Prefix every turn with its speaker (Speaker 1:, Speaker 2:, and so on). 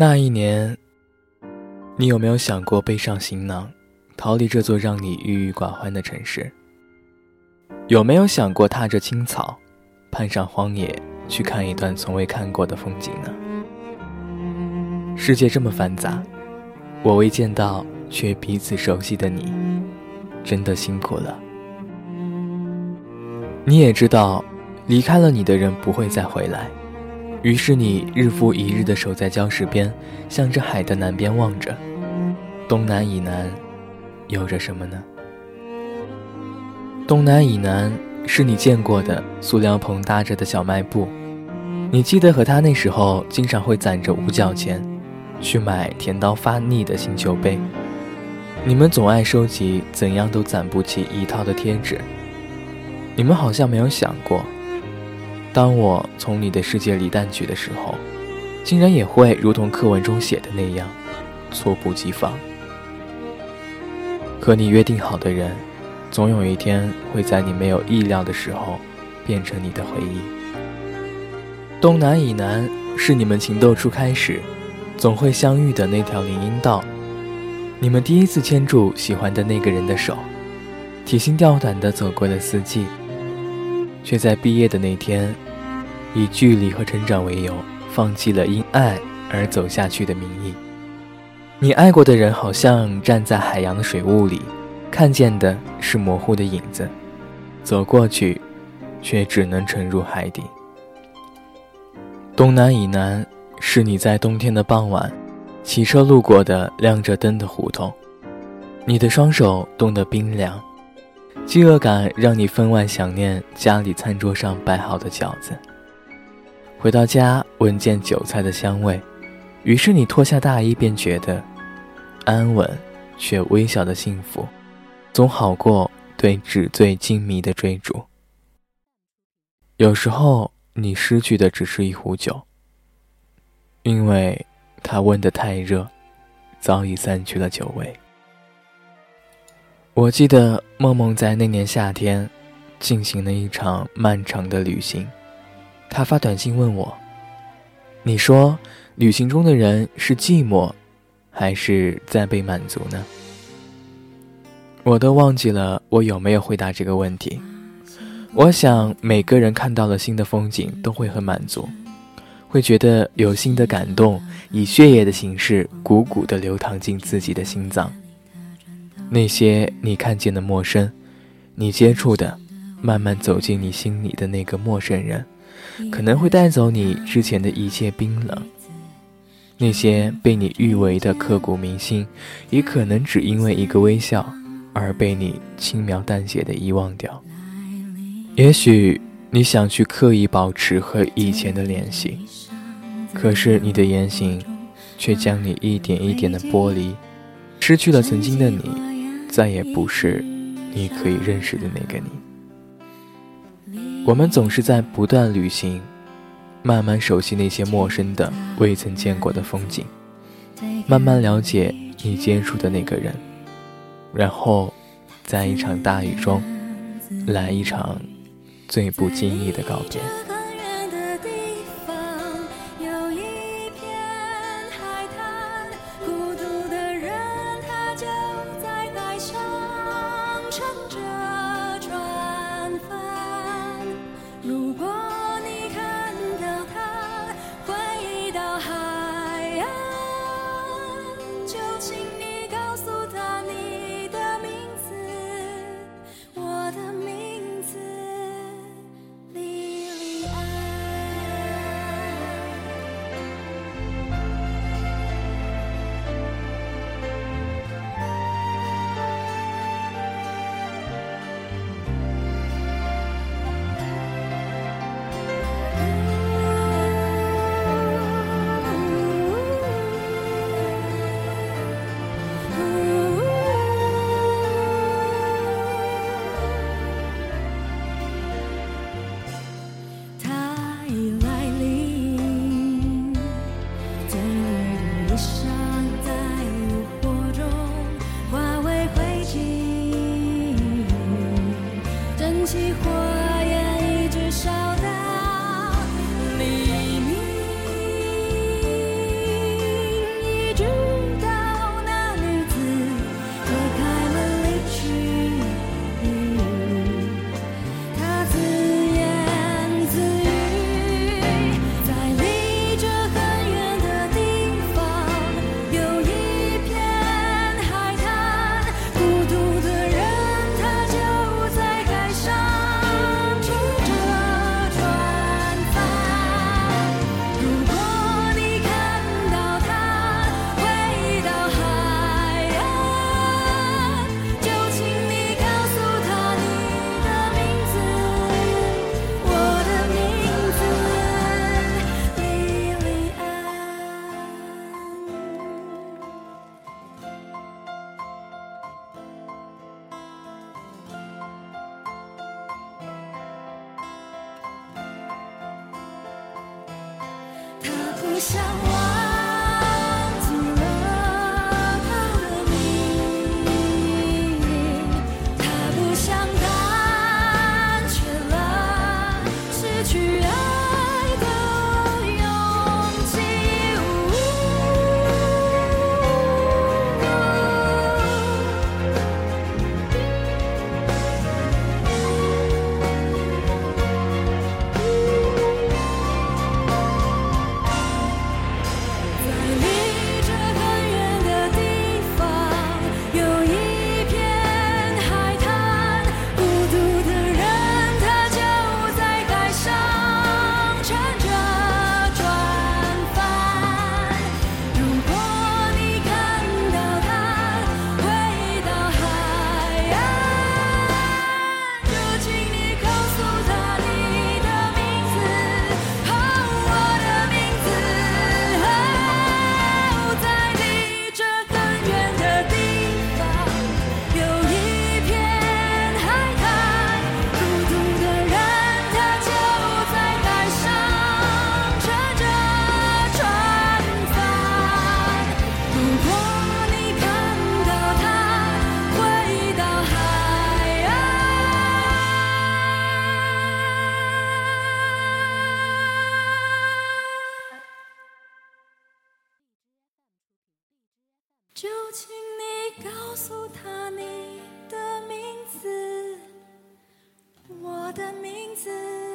Speaker 1: 那一年，你有没有想过背上行囊，逃离这座让你郁郁寡欢的城市？有没有想过踏着青草，攀上荒野，去看一段从未看过的风景呢？世界这么繁杂，我未见到却彼此熟悉的你，真的辛苦了。你也知道，离开了你的人不会再回来，于是你日复一日地守在礁石边，向着海的南边望着。东南以南，有着什么呢？东南以南是你见过的塑料棚搭着的小卖部，你记得和他那时候经常会攒着五角钱，去买甜到发腻的星球杯。你们总爱收集怎样都攒不齐一套的贴纸。你们好像没有想过，当我从你的世界里淡去的时候，竟然也会如同课文中写的那样，猝不及防。和你约定好的人，总有一天会在你没有意料的时候，变成你的回忆。东南以南是你们情窦初开时，总会相遇的那条林荫道。你们第一次牵住喜欢的那个人的手，提心吊胆地走过了四季。却在毕业的那天，以距离和成长为由，放弃了因爱而走下去的名义。你爱过的人好像站在海洋的水雾里，看见的是模糊的影子，走过去，却只能沉入海底。东南以南是你在冬天的傍晚，骑车路过的亮着灯的胡同，你的双手冻得冰凉。饥饿感让你分外想念家里餐桌上摆好的饺子。回到家，闻见韭菜的香味，于是你脱下大衣，便觉得安稳却微小的幸福，总好过对纸醉金迷的追逐。有时候，你失去的只是一壶酒，因为它温得太热，早已散去了酒味。我记得梦梦在那年夏天，进行了一场漫长的旅行。他发短信问我：“你说，旅行中的人是寂寞，还是在被满足呢？”我都忘记了我有没有回答这个问题。我想每个人看到了新的风景都会很满足，会觉得有新的感动，以血液的形式汩汩地流淌进自己的心脏。那些你看见的陌生，你接触的，慢慢走进你心里的那个陌生人，可能会带走你之前的一切冰冷。那些被你誉为的刻骨铭心，也可能只因为一个微笑而被你轻描淡写的遗忘掉。也许你想去刻意保持和以前的联系，可是你的言行，却将你一点一点的剥离，失去了曾经的你。再也不是你可以认识的那个你。我们总是在不断旅行，慢慢熟悉那些陌生的、未曾见过的风景，慢慢了解你接触的那个人，然后，在一场大雨中，来一场最不经意的告别。不想忘。
Speaker 2: 就请你告诉他你的名字，我的名字。